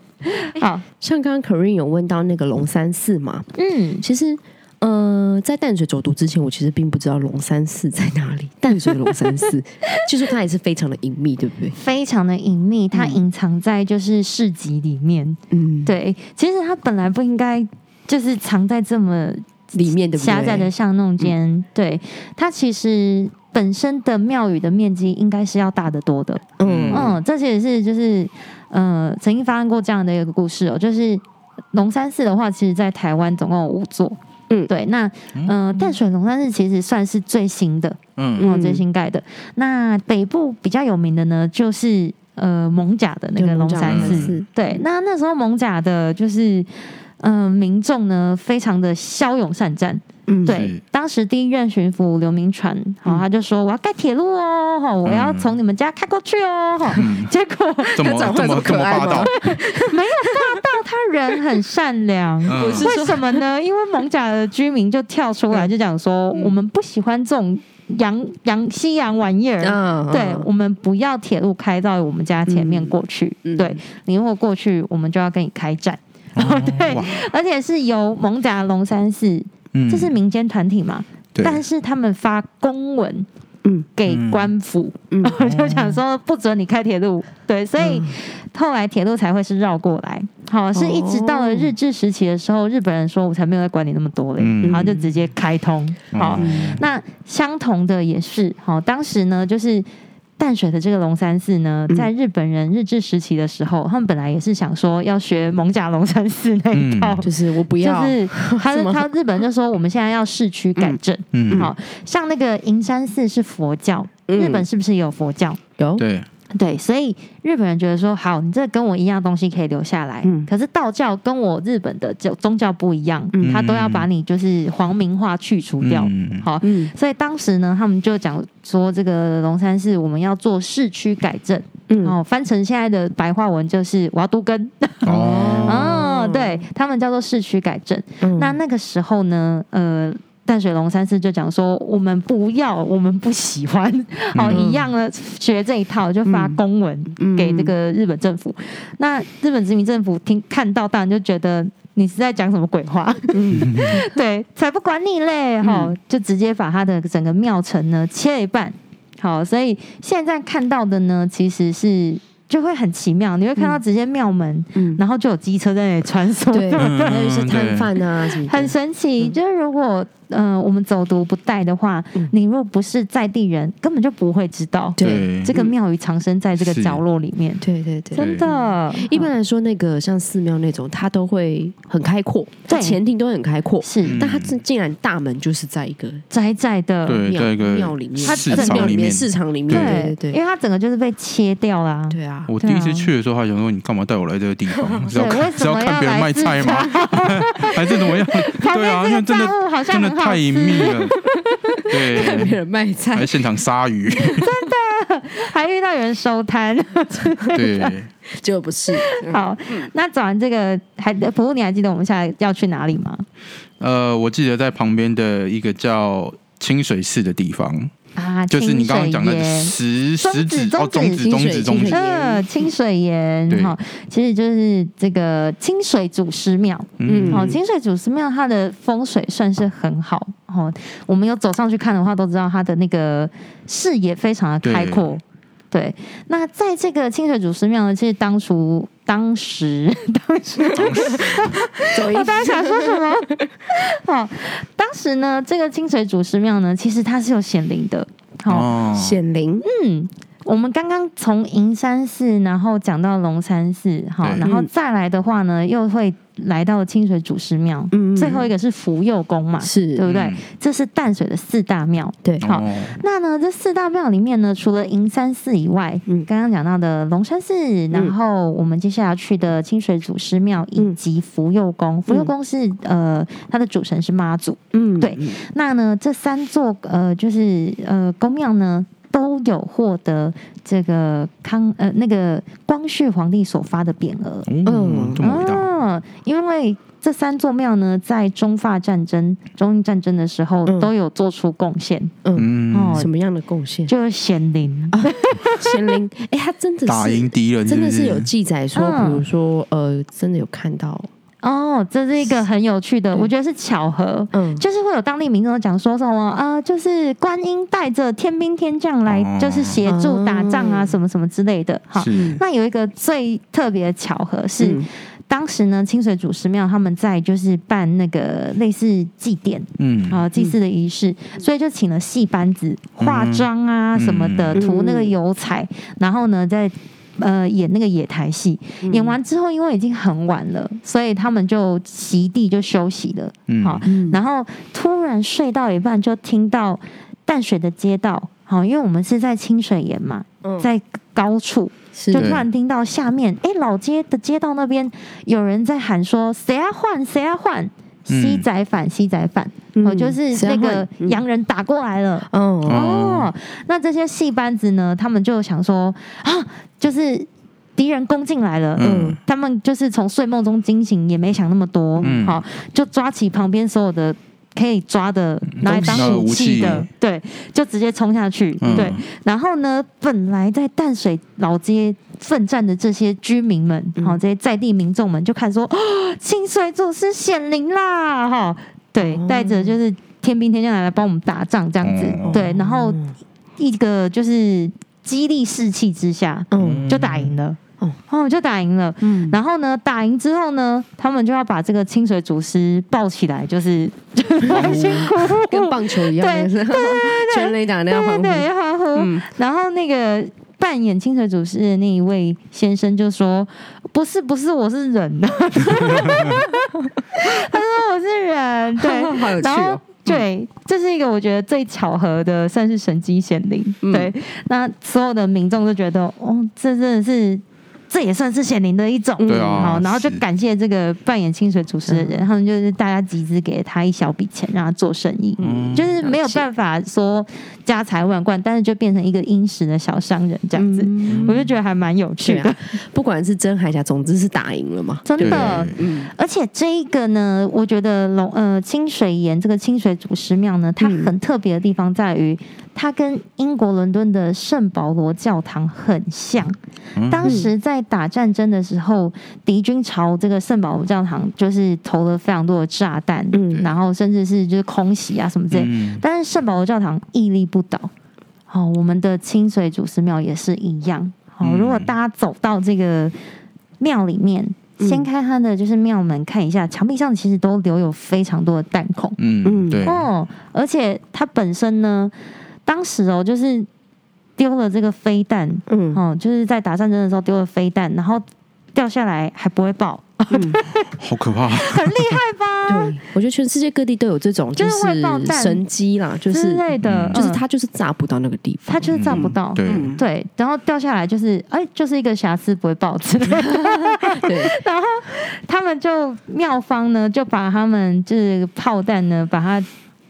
好像刚刚 Corine 有问到那个龙山寺嘛？嗯，其实呃，在淡水走读之前，我其实并不知道龙山寺在哪里。淡水的龙山寺，就是它也是非常的隐秘，对不对？非常的隐秘，它隐藏在就是市集里面。嗯，对。其实它本来不应该就是藏在这么里面的狭窄的巷弄间。对，它其实。本身的庙宇的面积应该是要大得多的，嗯。嗯，这些也是就是呃曾经发生过这样的一个故事哦，就是龙山寺的话，其实在台湾总共有五座，嗯，对，那呃淡水龙山寺其实算是最新的，嗯。嗯，最新盖的。那北部比较有名的呢，就是呃蒙甲的那个龙山寺，对，那那时候蒙甲的就是嗯、呃、民众呢非常的骁勇善战。嗯，对，当时第一任巡抚刘铭传，好，他就说我要盖铁路哦，好，我要从你们家开过去哦，好，结果怎么这么这么霸道？没有霸道，他人很善良，为什么呢？因为艋舺的居民就跳出来就讲说，我们不喜欢这种洋洋西洋玩意儿，对，我们不要铁路开到我们家前面过去，对，你如果过去，我们就要跟你开战，对，而且是由艋舺龙山寺。这是民间团体嘛？对但是他们发公文，嗯，给官府，嗯，就想说不准你开铁路，对，所以后来铁路才会是绕过来。好，是一直到了日治时期的时候，日本人说我才没有在管你那么多嘞，然后就直接开通。好，那相同的也是，好，当时呢就是。淡水的这个龙山寺呢，在日本人日治时期的时候，他们本来也是想说要学蒙甲龙山寺那一套，就是我不要，就是他 他日本人就说我们现在要市区改正，嗯，好像那个银山寺是佛教，日本是不是也有佛教？有，对。对，所以日本人觉得说，好，你这跟我一样东西可以留下来，嗯，可是道教跟我日本的教宗教不一样，嗯，他都要把你就是皇民化去除掉，嗯，好，嗯，所以当时呢，他们就讲说，这个龙山寺我们要做市区改正，嗯，哦，翻成现在的白话文就是我要都根，哦，哦，对他们叫做市区改正，嗯，那那个时候呢，呃。淡水龙山寺就讲说，我们不要，我们不喜欢，好、嗯、一样的学这一套，就发公文给这个日本政府。嗯、那日本殖民政府听看到，当然就觉得你是在讲什么鬼话，嗯、对，才不管你嘞，好，就直接把他的整个庙城呢切一半，好，所以现在看到的呢，其实是。就会很奇妙，你会看到直接庙门，嗯，然后就有机车在那里穿梭，对，还有一些摊贩啊什么，很神奇。就是如果呃我们走读不带的话，你若不是在地人，根本就不会知道，对，这个庙宇藏身在这个角落里面，对对对，真的。一般来说，那个像寺庙那种，它都会很开阔，对，前庭都很开阔，是，但它竟然大门就是在一个窄窄的庙庙里面，它寺庙里面。市场里面，对对对，因为它整个就是被切掉了，对啊。我第一次去的时候，还想说你干嘛带我来这个地方？是要看是要看别人卖菜吗？还是怎么样？对啊，因为真的真的太隐秘了。对，看别人卖菜，还现场杀鱼，真的 还遇到有人收摊。对，结果不是。好，那走完这个，还服务，你还记得我们现在要去哪里吗？呃，我记得在旁边的一个叫清水寺的地方。啊，就是你刚刚讲的石石子哦，中子中子中子，呃，清水岩哈，其实就是这个清水祖师庙，嗯，好，清水祖师庙它的风水算是很好，哦，我们有走上去看的话，都知道它的那个视野非常的开阔，对，那在这个清水祖师庙呢，其实当初当时当时，我当时想说什么？好，当时呢，这个清水祖师庙呢，其实它是有显灵的。好，显灵，嗯。我们刚刚从银山寺，然后讲到龙山寺，好，然后再来的话呢，又会来到清水祖师庙，嗯，最后一个是福佑宫嘛，是对不对？这是淡水的四大庙，对，好，那呢，这四大庙里面呢，除了银山寺以外，嗯，刚刚讲到的龙山寺，然后我们接下来去的清水祖师庙以及福佑宫，福佑宫是呃，它的主神是妈祖，嗯，对，那呢，这三座呃，就是呃宫庙呢。都有获得这个康呃那个光绪皇帝所发的匾额，嗯，这么伟大。嗯，因为这三座庙呢，在中法战争、中英战争的时候都有做出贡献。嗯，哦，什么样的贡献？就是显灵，显灵。哎，他真的是打赢敌人，真的是有记载说，比如说呃，真的有看到。哦，这是一个很有趣的，我觉得是巧合。嗯，就是会有当地民众讲说什么啊、呃，就是观音带着天兵天将来，就是协助打仗啊，什么什么之类的。好，那有一个最特别的巧合是，嗯、当时呢，清水祖师庙他们在就是办那个类似祭典，嗯，啊，祭祀的仪式，所以就请了戏班子化妆啊什么的，涂那个油彩，然后呢在。呃，演那个野台戏，嗯、演完之后，因为已经很晚了，所以他们就席地就休息了。嗯，好，然后突然睡到一半，就听到淡水的街道，好，因为我们是在清水岩嘛，在高处，嗯、就突然听到下面，哎是，老街的街道那边有人在喊说：“谁要换？谁要换？西仔反，西仔反。”哦，就是那个洋人打过来了。哦哦，那这些戏班子呢，他们就想说啊。就是敌人攻进来了，嗯，他们就是从睡梦中惊醒，也没想那么多，嗯，好，就抓起旁边所有的可以抓的拿来当武器的，对，就直接冲下去，对。然后呢，本来在淡水老街奋战的这些居民们，好，这些在地民众们就看说，哦，清水祖师显灵啦，哈，对，带着就是天兵天将来来帮我们打仗这样子，对，然后一个就是。激励士气之下，嗯，就打赢了，哦，就打赢了，嗯，然后呢，打赢之后呢，他们就要把这个清水祖师抱起来，就是 辛苦，跟棒球一样，对对对对，全垒打那样欢呼，对，欢呼。然后那个扮演清水祖师的那一位先生就说：“不是，不是，我是人呐。”他说：“我是人。”对，好有趣哦。对，这是一个我觉得最巧合的，算是神机显灵。嗯、对，那所有的民众都觉得，哦，这真的是。这也算是显灵的一种，对啊，好，然后就感谢这个扮演清水祖师的人，他们就是大家集资给他一小笔钱，让他做生意，嗯，就是没有办法说家财万贯，但是就变成一个殷实的小商人这样子，我就觉得还蛮有趣的。不管是真还假，总之是打赢了嘛，真的，嗯。而且这一个呢，我觉得龙呃清水岩这个清水祖师庙呢，它很特别的地方在于。它跟英国伦敦的圣保罗教堂很像。当时在打战争的时候，敌军朝这个圣保罗教堂就是投了非常多的炸弹，嗯，然后甚至是就是空袭啊什么之类。嗯、但是圣保罗教堂屹立不倒。好，我们的清水祖师庙也是一样。好，如果大家走到这个庙里面，掀开它的就是庙门看一下，墙壁上其实都留有非常多的弹孔。嗯嗯，对。哦，而且它本身呢。当时哦，就是丢了这个飞弹，嗯，哦，就是在打战争的时候丢了飞弹，然后掉下来还不会爆，嗯，好可怕，很厉害吧？对，我觉得全世界各地都有这种，就是神机啦，就是之类的，就是它就是炸不到那个地方，它就是炸不到，对。对，然后掉下来就是哎，就是一个瑕疵不会爆之类的，对，然后他们就妙方呢就把他们就是炮弹呢把它。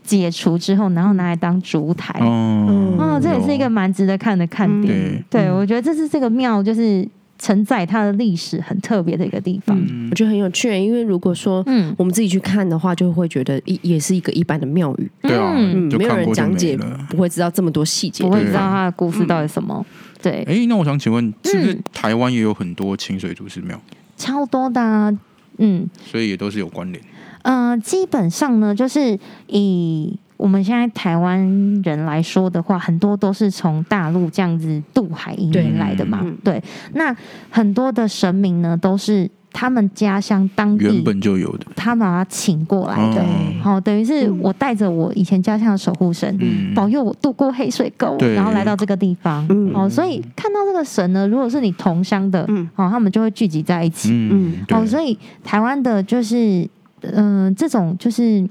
解除之后，然后拿来当烛台，哦，哦，这也是一个蛮值得看的看点。嗯、对，对我觉得这是这个庙就是承载它的历史很特别的一个地方。嗯、我觉得很有趣，因为如果说嗯。我们自己去看的话，就会觉得一也是一个一般的庙宇，对啊，嗯，没有人讲解，不会知道这么多细节，不会知道它的故事到底什么。嗯、对，哎，那我想请问，是不是台湾也有很多清水祖师庙？超多的、啊，嗯，所以也都是有关联。嗯、呃，基本上呢，就是以我们现在台湾人来说的话，很多都是从大陆这样子渡海移民来的嘛。对，对，那很多的神明呢，都是。他们家乡当地原本就有的，他把他请过来的，好、哦，等于是我带着我以前家乡的守护神，嗯、保佑我渡过黑水沟，然后来到这个地方，嗯、哦，所以看到这个神呢，如果是你同乡的，嗯，好，他们就会聚集在一起，嗯，好，所以台湾的就是，嗯、呃，这种就是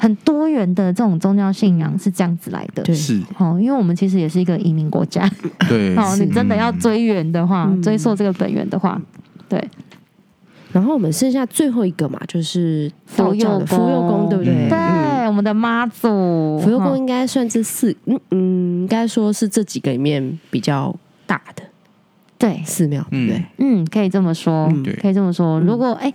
很多元的这种宗教信仰是这样子来的，是，哦，因为我们其实也是一个移民国家，对，哦，你真的要追源的话，嗯、追溯这个本源的话，对。然后我们剩下最后一个嘛，就是道教的福佑宫，对不对？对，我们的妈祖。福佑宫应该算是四，嗯嗯，应该说是这几个里面比较大的，对，寺庙，对，嗯，可以这么说，可以这么说。如果哎，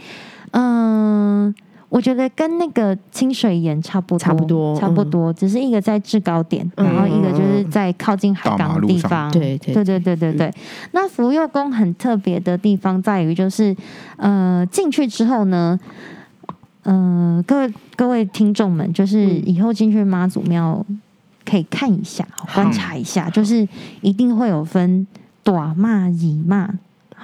嗯。我觉得跟那个清水岩差不多，差不多，差不多，只是一个在制高点，然后一个就是在靠近海港的地方。对对对对对对。那福佑宫很特别的地方在于，就是呃进去之后呢，呃各位各位听众们，就是以后进去妈祖庙可以看一下，观察一下，就是一定会有分大妈、二妈。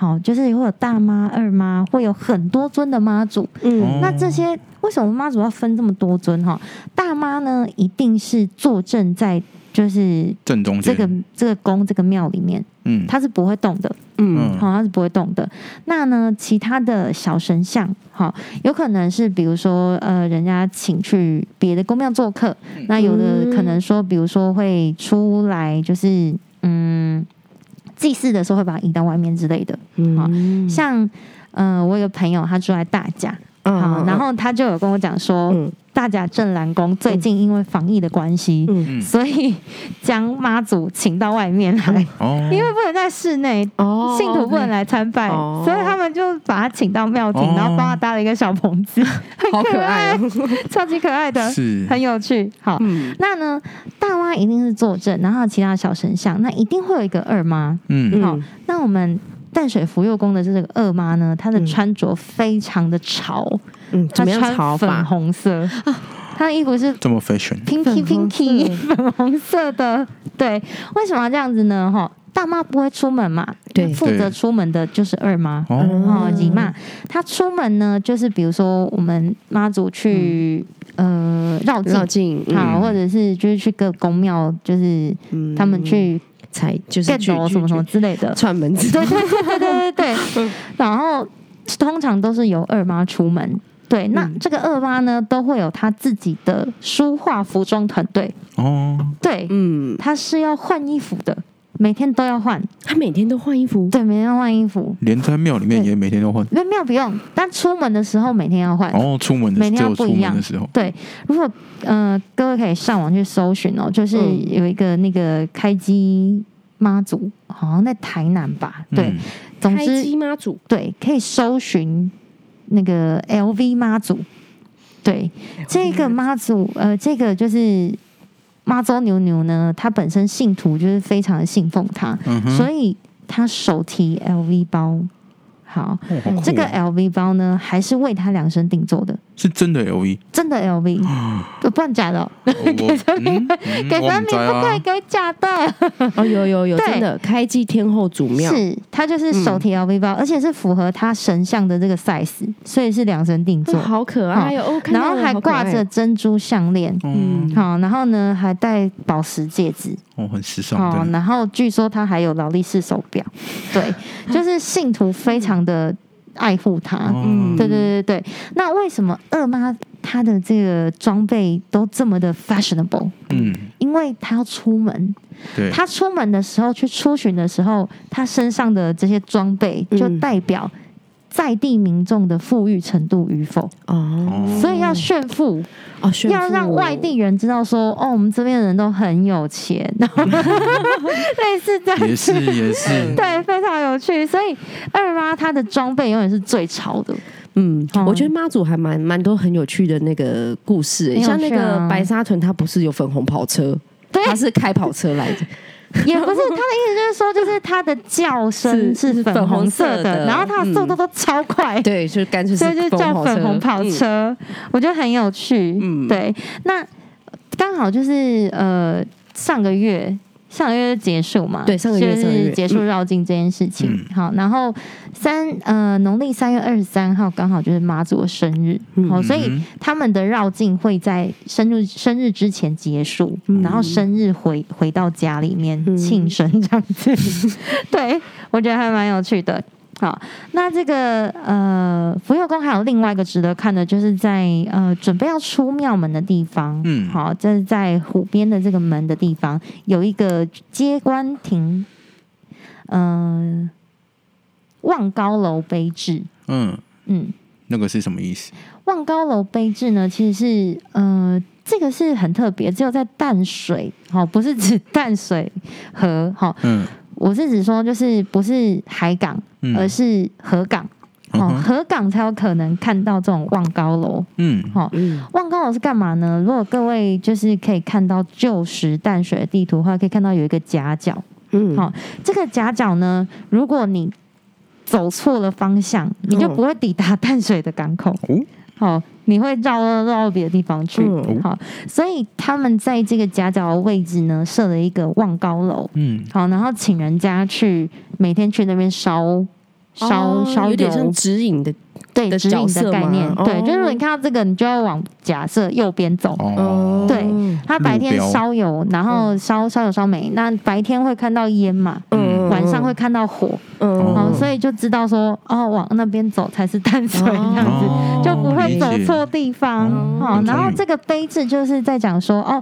好，就是会有大妈、二妈，会有很多尊的妈祖。嗯，那这些为什么妈祖要分这么多尊？哈，大妈呢，一定是坐镇在就是正中这个这个宫这个庙里面。嗯，它是不会动的。嗯，好，它是不会动的。那呢，其他的小神像，好，有可能是比如说呃，人家请去别的宫庙做客。那有的可能说，比如说会出来，就是嗯。祭祀的时候会把它移到外面之类的，好、嗯、像呃，我有个朋友他住在大甲，好、嗯，然后他就有跟我讲说。嗯大甲镇澜宫最近因为防疫的关系，嗯、所以将妈祖请到外面来，哦、因为不能在室内，哦、信徒不能来参拜，哦、所以他们就把他请到庙庭，哦、然后帮他搭了一个小棚子，很可爱，超级可爱的，是。很有趣。好，嗯、那呢，大妈一定是坐镇，然后其他小神像，那一定会有一个二妈。嗯，好，那我们淡水福佑宫的这个二妈呢，她的穿着非常的潮。嗯，他穿粉红色，他的衣服是这么 fashion，pinky pinky 粉红色。的。对，为什么要这样子呢？哈，大妈不会出门嘛，对，负责出门的就是二妈。哦，姨妈。她出门呢，就是比如说我们妈祖去呃绕绕境，好，或者是就是去各宫庙，就是他们去才就是什么什么之类的。串门子，对对对对对对。然后通常都是由二妈出门。对，那这个二妈呢，都会有她自己的书画服装团队哦。对，嗯，她是要换衣服的，每天都要换。她每天都换衣服？对，每天要换衣服。连在庙里面也每天都换？因为庙不用，但出门的时候每天要换。哦，出门的时候每天要不一样的时候。对，如果呃各位可以上网去搜寻哦，就是有一个那个开机妈祖，好像在台南吧？对，总之妈祖对，可以搜寻。那个 LV 妈祖，对这个妈祖，呃，这个就是妈祖牛牛呢，他本身信徒就是非常的信奉他，嗯、所以他手提 LV 包。好，这个 LV 包呢，还是为他量身定做的，是真的 LV，真的 LV，不然假的，给神明，给神明不可以给假的。哦，有有有，真的开基天后主庙，是他就是手提 LV 包，而且是符合他神像的这个 size，所以是量身定做，好可爱哦。然后还挂着珍珠项链，嗯，好，然后呢还戴宝石戒指，哦，很时尚。哦，然后据说他还有劳力士手表，对，就是信徒非常。的爱护他，嗯，对对对对。那为什么二妈她的这个装备都这么的 fashionable？嗯，因为她要出门，对，她出门的时候去出巡的时候，她身上的这些装备就代表。在地民众的富裕程度与否。哦，所以要炫富。哦，要让外地人知道说哦，我们这边的人都很有钱，类似这样，也是也是，对，非常有趣。所以二妈她的装备永远是最潮的。嗯，我觉得妈祖还蛮蛮多很有趣的那个故事，像那个白沙屯，它不是有粉红跑车，它是开跑车来的。也不是，他的意思就是说，就是他的叫声是粉红色的，然后他的速度都超快，嗯、对，就干脆是，所以就叫粉红跑车，嗯、我觉得很有趣。嗯，对。那刚刚好就是呃上个月。上个月结束嘛？对，上个月就是结束绕境这件事情。嗯、好，然后三呃农历三月二十三号刚好就是妈祖的生日，好、嗯，所以他们的绕境会在生日生日之前结束，嗯、然后生日回回到家里面庆生这样子。嗯、对，我觉得还蛮有趣的。好，那这个呃，福佑宫还有另外一个值得看的，就是在呃准备要出庙门的地方，嗯，好，这是在湖边的这个门的地方，有一个接官亭，嗯、呃，望高楼碑志，嗯。嗯，那个是什么意思？望高楼碑志呢，其实是呃，这个是很特别，只有在淡水，好，不是指淡水河，好，嗯。我是指说，就是不是海港，嗯、而是河港，哦，河港才有可能看到这种望高楼。嗯，好、哦，望高楼是干嘛呢？如果各位就是可以看到旧时淡水的地图的话，可以看到有一个夹角。嗯，好、哦，这个夹角呢，如果你走错了方向，你就不会抵达淡水的港口。哦，好、哦。你会绕到绕到别的地方去，嗯、好，所以他们在这个夹角的位置呢，设了一个望高楼，嗯，好，然后请人家去每天去那边烧烧烧油，有点像指引的。对指引的概念，对，就是如果你看到这个，你就要往假设右边走。哦，对，它白天烧油，然后烧烧油烧煤，那白天会看到烟嘛，嗯，晚上会看到火，嗯，好，所以就知道说，哦，往那边走才是淡水这样子，就不会走错地方。哦，然后这个碑志就是在讲说，哦，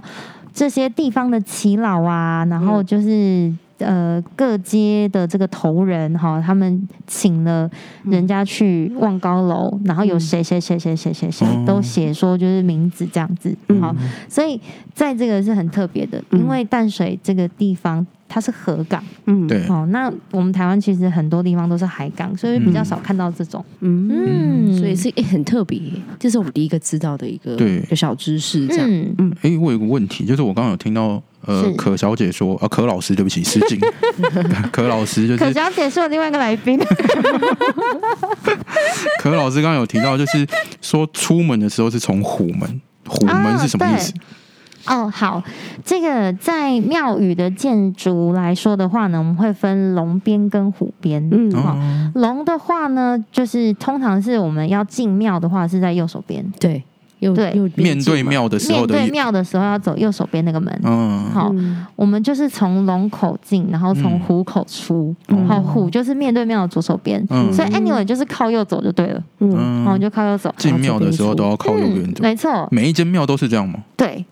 这些地方的耆老啊，然后就是。呃，各街的这个头人哈，他们请了人家去望高楼，嗯、然后有谁谁谁谁谁谁谁都写说就是名字这样子，好、嗯，所以在这个是很特别的，因为淡水这个地方它是河港，嗯，对，哦，那我们台湾其实很多地方都是海港，所以比较少看到这种，嗯，嗯，所以是很特别，这是我们第一个知道的一个对。个小知识，这样，嗯，哎、欸，我有个问题，就是我刚刚有听到。呃，可小姐说，啊，可老师，对不起，失敬。可老师就是可小姐是我另外一个来宾。可老师刚刚有提到，就是说出门的时候是从虎门，虎门是什么意思？哦，哦，好，这个在庙宇的建筑来说的话呢，我们会分龙边跟虎边。嗯，好，龙的话呢，就是通常是我们要进庙的话是在右手边。对。对，面对庙的时候，面对庙的时候要走右手边那个门。嗯，好，我们就是从龙口进，然后从虎口出。好，虎就是面对庙的左手边，所以 anyway 就是靠右走就对了。嗯，好，就靠右走。进庙的时候都要靠右边走。没错，每一间庙都是这样吗？对，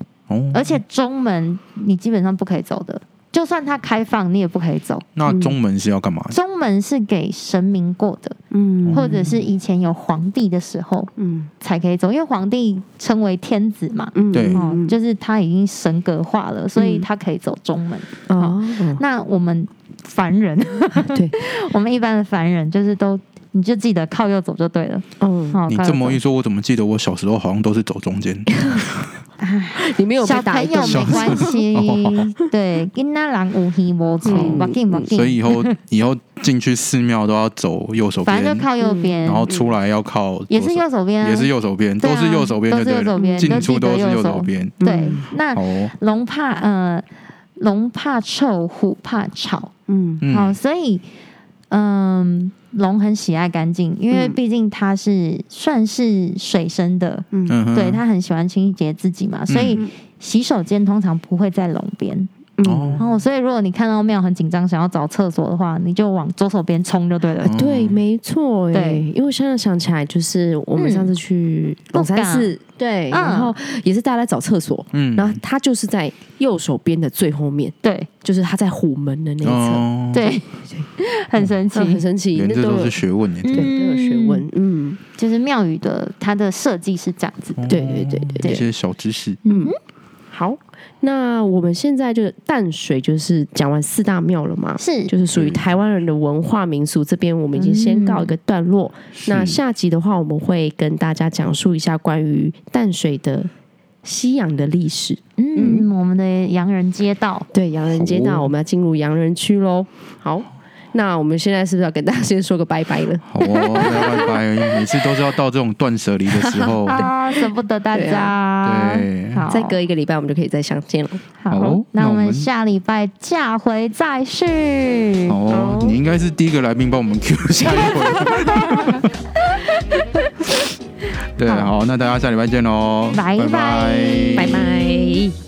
而且中门你基本上不可以走的。就算它开放，你也不可以走。那中门是要干嘛？中门是给神明过的，嗯，或者是以前有皇帝的时候，嗯，才可以走。因为皇帝称为天子嘛，嗯，对，就是他已经神格化了，所以他可以走中门。哦，那我们凡人，对，我们一般的凡人，就是都。你就记得靠右走就对了。嗯，你这么一说，我怎么记得我小时候好像都是走中间？你没有小朋友没关系，对，跟那人无戏无错，所以以后以后进去寺庙都要走右手边，反正就靠右边，然后出来要靠也是右手边，也是右手边，都是右手边，都是右手边，进出都是右手边。对，那龙怕呃龙怕臭，虎怕吵，嗯，好，所以嗯。龙很喜爱干净，因为毕竟它是算是水生的，嗯，对，它很喜欢清洁自己嘛，所以洗手间通常不会在龙边。哦，然后所以如果你看到庙很紧张，想要找厕所的话，你就往左手边冲就对了。对，没错。对，因为现在想起来，就是我们上次去龙山寺，对，然后也是大家在找厕所，嗯，然后他就是在右手边的最后面，对，就是他在虎门的那一侧，对，很神奇，很神奇，这都是学问，对，都有学问，嗯，就是庙宇的它的设计是这样子，对对对对，一些小知识，嗯，好。那我们现在就淡水就是讲完四大庙了嘛，是，就是属于台湾人的文化民俗。这边我们已经先告一个段落。嗯、那下集的话，我们会跟大家讲述一下关于淡水的西洋的历史。嗯，嗯我们的洋人街道，对，洋人街道，我们要进入洋人区喽。好，那我们现在是不是要跟大家先说个拜拜了？好哦，拜拜！每次都是要到这种断舍离的时候 啊，舍不得大家。对，好，再隔一个礼拜，我们就可以再相见了。好，那我们下礼拜下回再续。哦，你应该是第一个来宾，帮我们 Q 下一回。对，好，那大家下礼拜见喽，拜拜，拜拜。